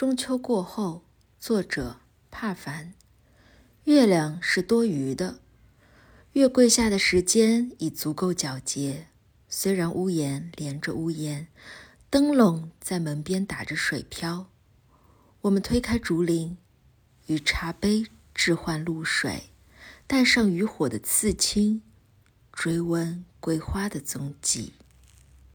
中秋过后，作者帕凡。月亮是多余的，月桂下的时间已足够皎洁。虽然屋檐连着屋檐，灯笼在门边打着水漂。我们推开竹林，与茶杯置换露水，带上渔火的刺青，追问桂花的踪迹。